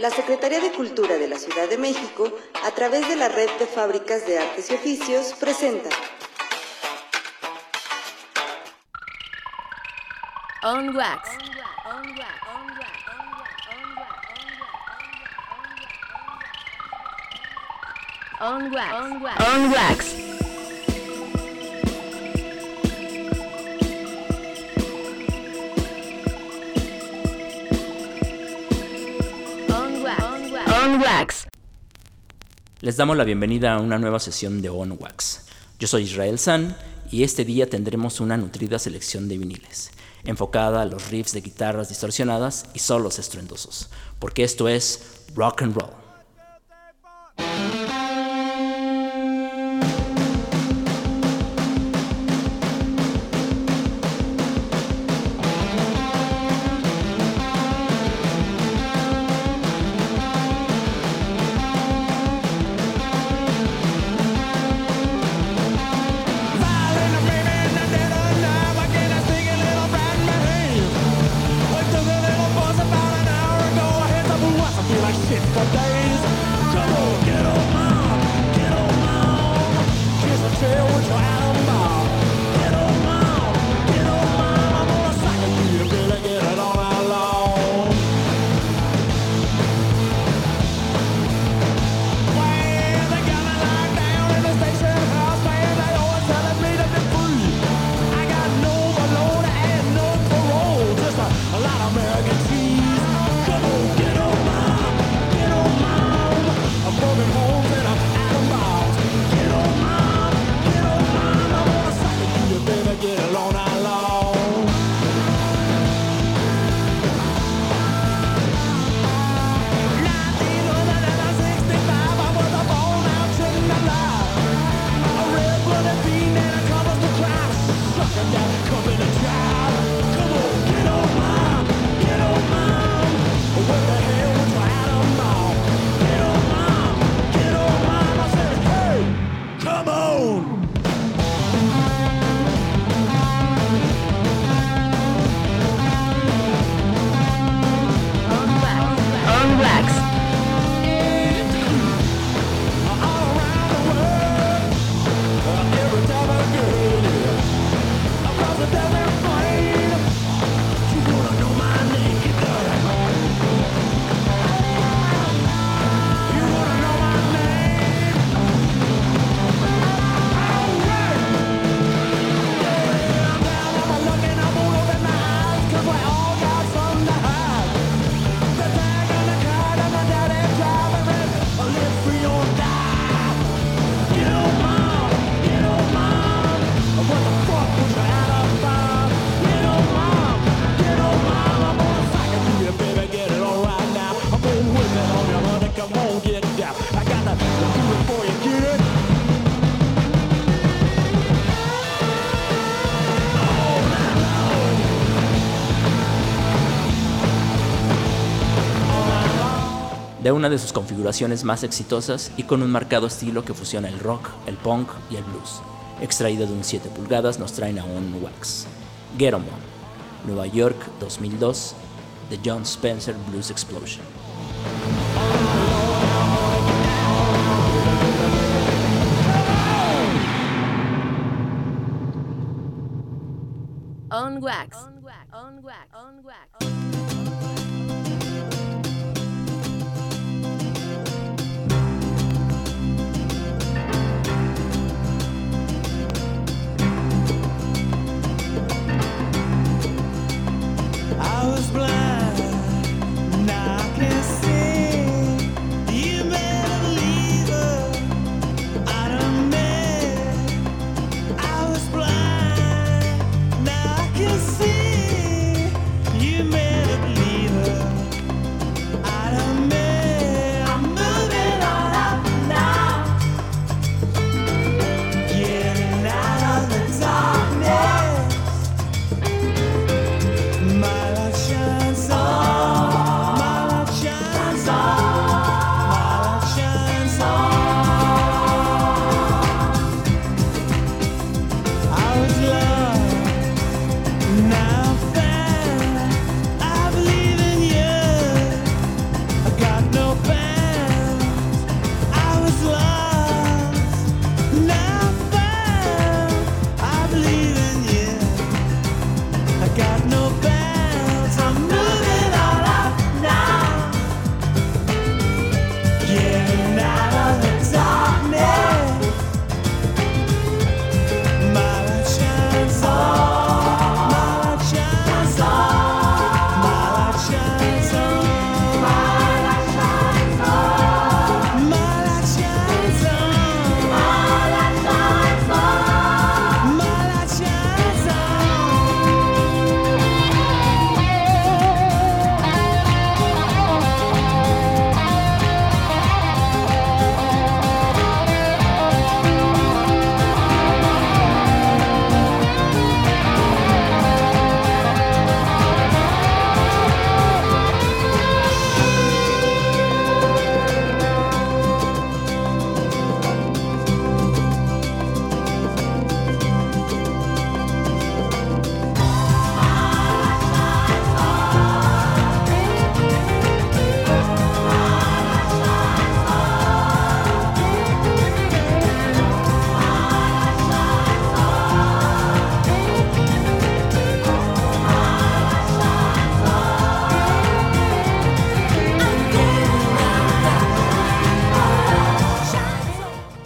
la Secretaría de Cultura de la Ciudad de México, a través de la Red de Fábricas de Artes y Oficios, presenta On Wax. On Wax. On Wax. Les damos la bienvenida a una nueva sesión de On Wax. Yo soy Israel San y este día tendremos una nutrida selección de viniles, enfocada a los riffs de guitarras distorsionadas y solos estruendosos, porque esto es rock and roll. On de una de sus configuraciones más exitosas y con un marcado estilo que fusiona el rock, el punk y el blues. Extraído de un 7 pulgadas nos traen a un wax. Get On, Nueva York 2002, The John Spencer Blues Explosion. On Wax. On Wax. On Wax. I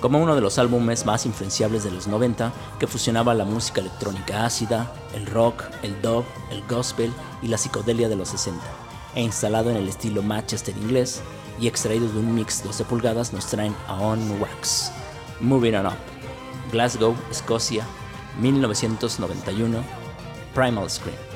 como uno de los álbumes más influenciables de los 90 que fusionaba la música electrónica ácida, el rock, el dub, el gospel y la psicodelia de los 60, e instalado en el estilo Manchester inglés y extraído de un mix 12 pulgadas nos traen a On Wax, Moving On Up, Glasgow, Escocia, 1991, Primal Scream.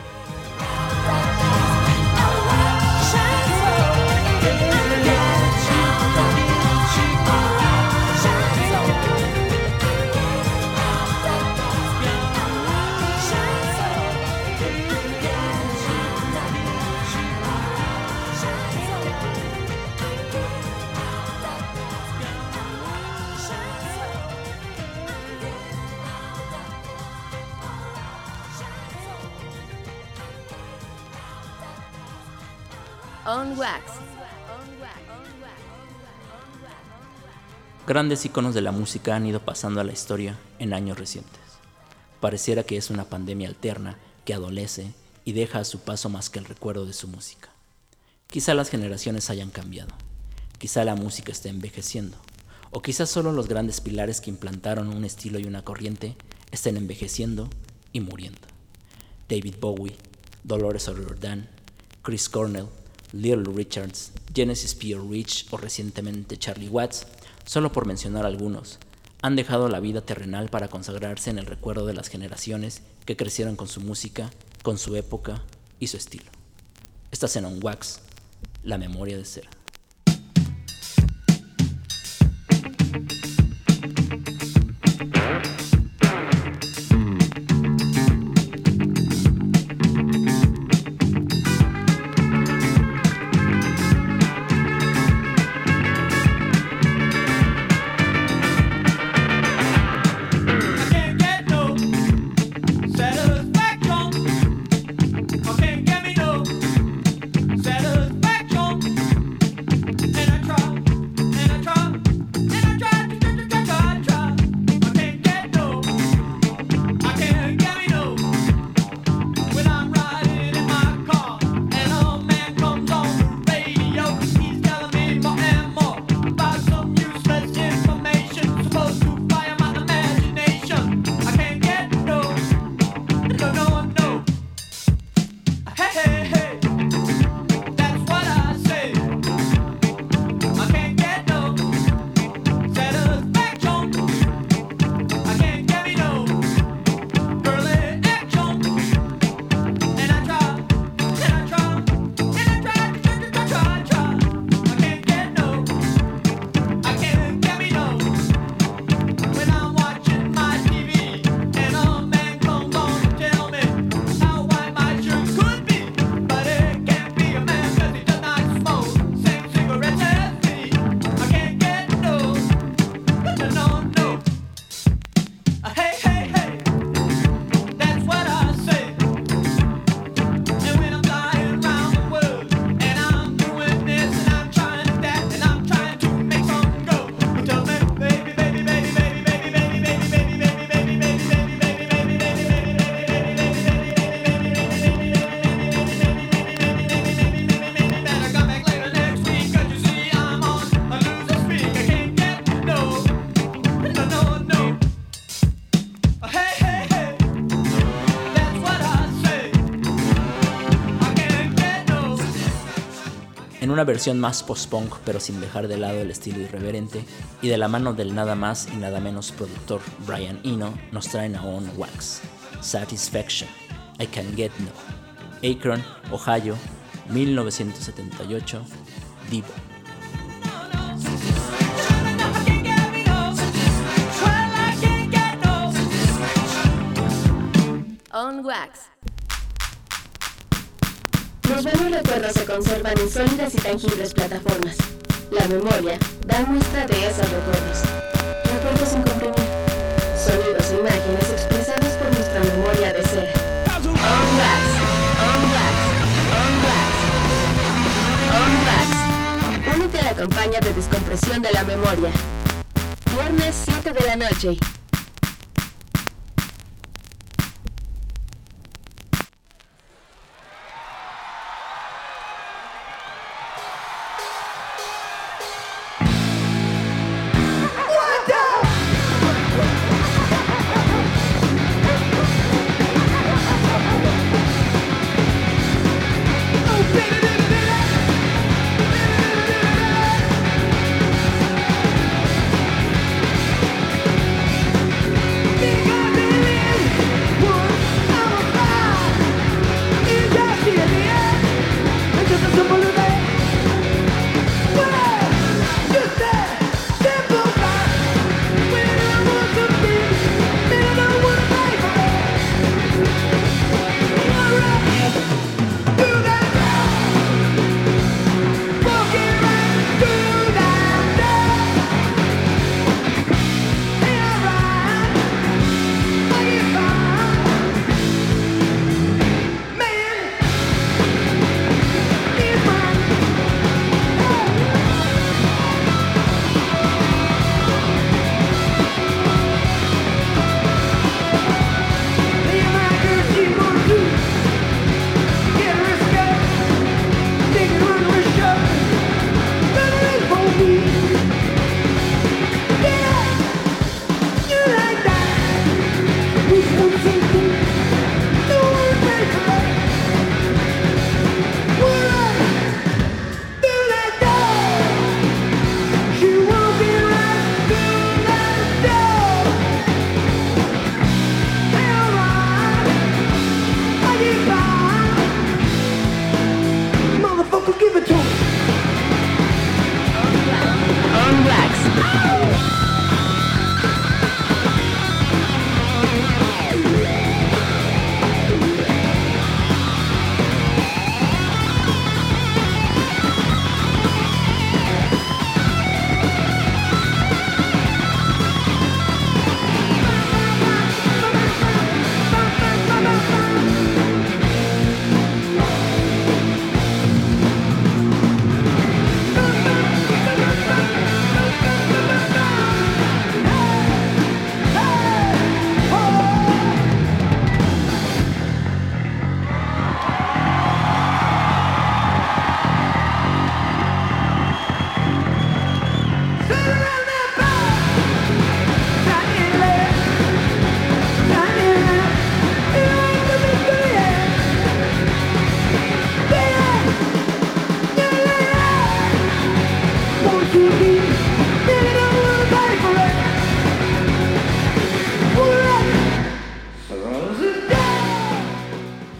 Grandes iconos de la música han ido pasando a la historia en años recientes. Pareciera que es una pandemia alterna que adolece y deja a su paso más que el recuerdo de su música. Quizá las generaciones hayan cambiado, quizá la música esté envejeciendo, o quizá solo los grandes pilares que implantaron un estilo y una corriente estén envejeciendo y muriendo. David Bowie, Dolores O'Riordan, Chris Cornell, Little Richards, Genesis P. Rich o recientemente Charlie Watts, solo por mencionar algunos, han dejado la vida terrenal para consagrarse en el recuerdo de las generaciones que crecieron con su música, con su época y su estilo. Cena en Wax, la memoria de cera. Una versión más post-punk, pero sin dejar de lado el estilo irreverente, y de la mano del nada más y nada menos productor Brian Eno, nos traen a On Wax, Satisfaction, I Can Get No, Akron, Ohio, 1978, Divo. I can't Los buenos recuerdos se conservan en sólidas y tangibles plataformas. La memoria da muestra de esos recuerdos. Recuerdos sin. Sonidos e imágenes expresados por nuestra memoria de cera. On wax, on wax, on wax, on wax. Únete a la campaña de descompresión de la memoria. Viernes 7 de la noche.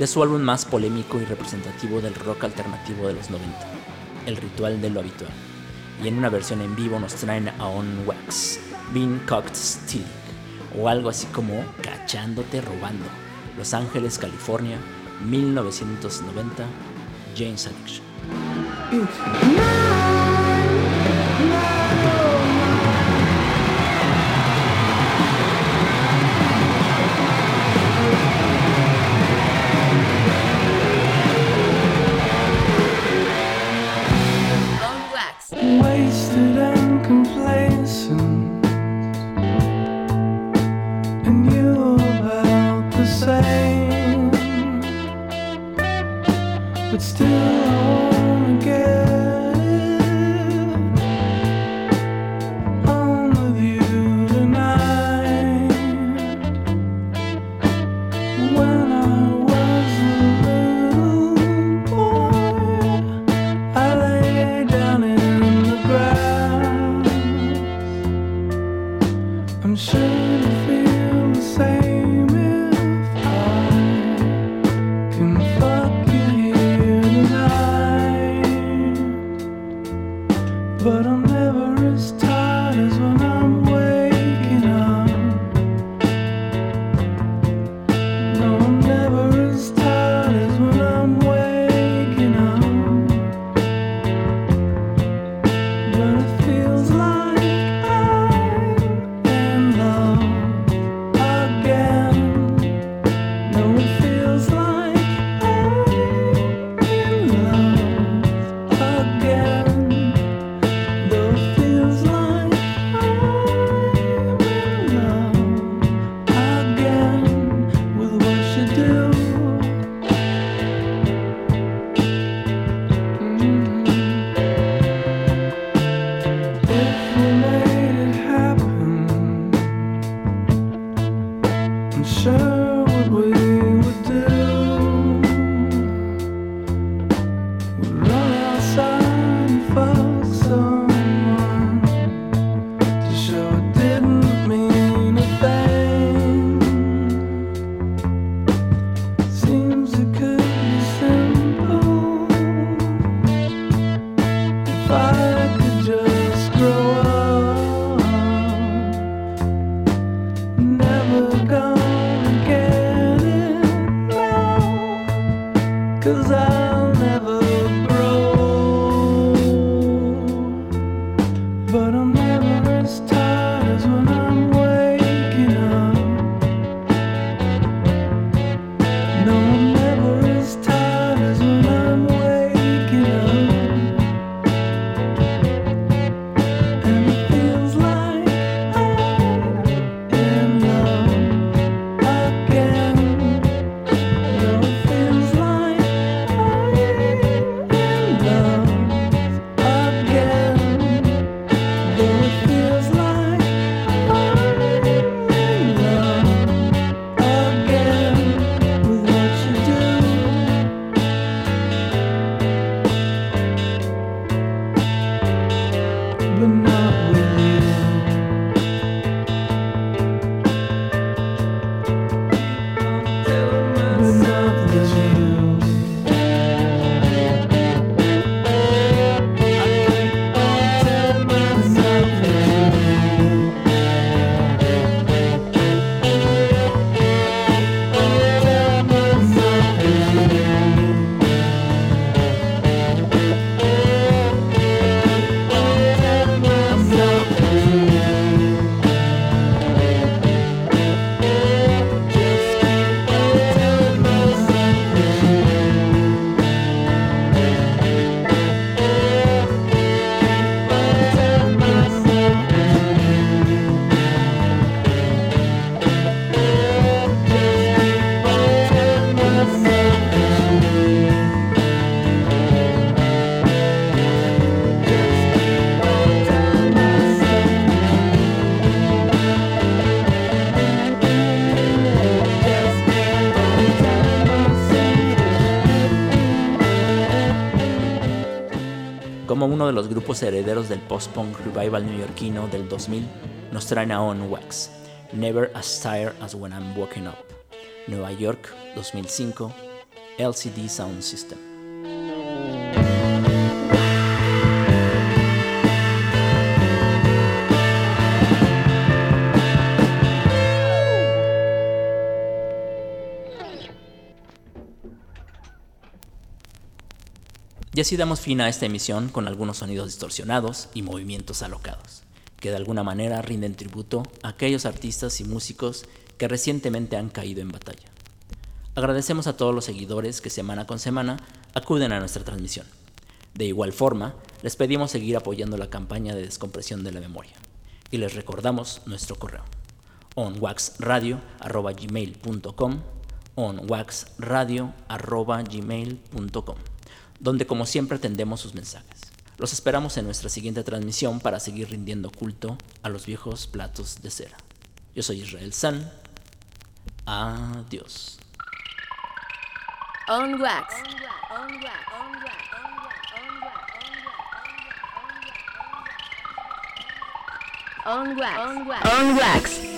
es su álbum más polémico y representativo del rock alternativo de los 90, El Ritual de lo Habitual, y en una versión en vivo nos traen a On Wax, Bean Cocked Steel, o algo así como Cachándote Robando, Los Ángeles, California, 1990, James Addiction. Mm. still cause I uno de los grupos herederos del post-punk revival neoyorquino del 2000, nos traen a On Wax, Never As Tired As When I'm Woken Up, Nueva York 2005, LCD Sound System. Y así damos fin a esta emisión con algunos sonidos distorsionados y movimientos alocados, que de alguna manera rinden tributo a aquellos artistas y músicos que recientemente han caído en batalla. Agradecemos a todos los seguidores que semana con semana acuden a nuestra transmisión. De igual forma, les pedimos seguir apoyando la campaña de descompresión de la memoria. Y les recordamos nuestro correo onwaxradio.gmail.com onwaxradio.gmail.com donde como siempre atendemos sus mensajes. Los esperamos en nuestra siguiente transmisión para seguir rindiendo culto a los viejos platos de cera. Yo soy Israel San. Adiós. On wax. On wax. On wax. On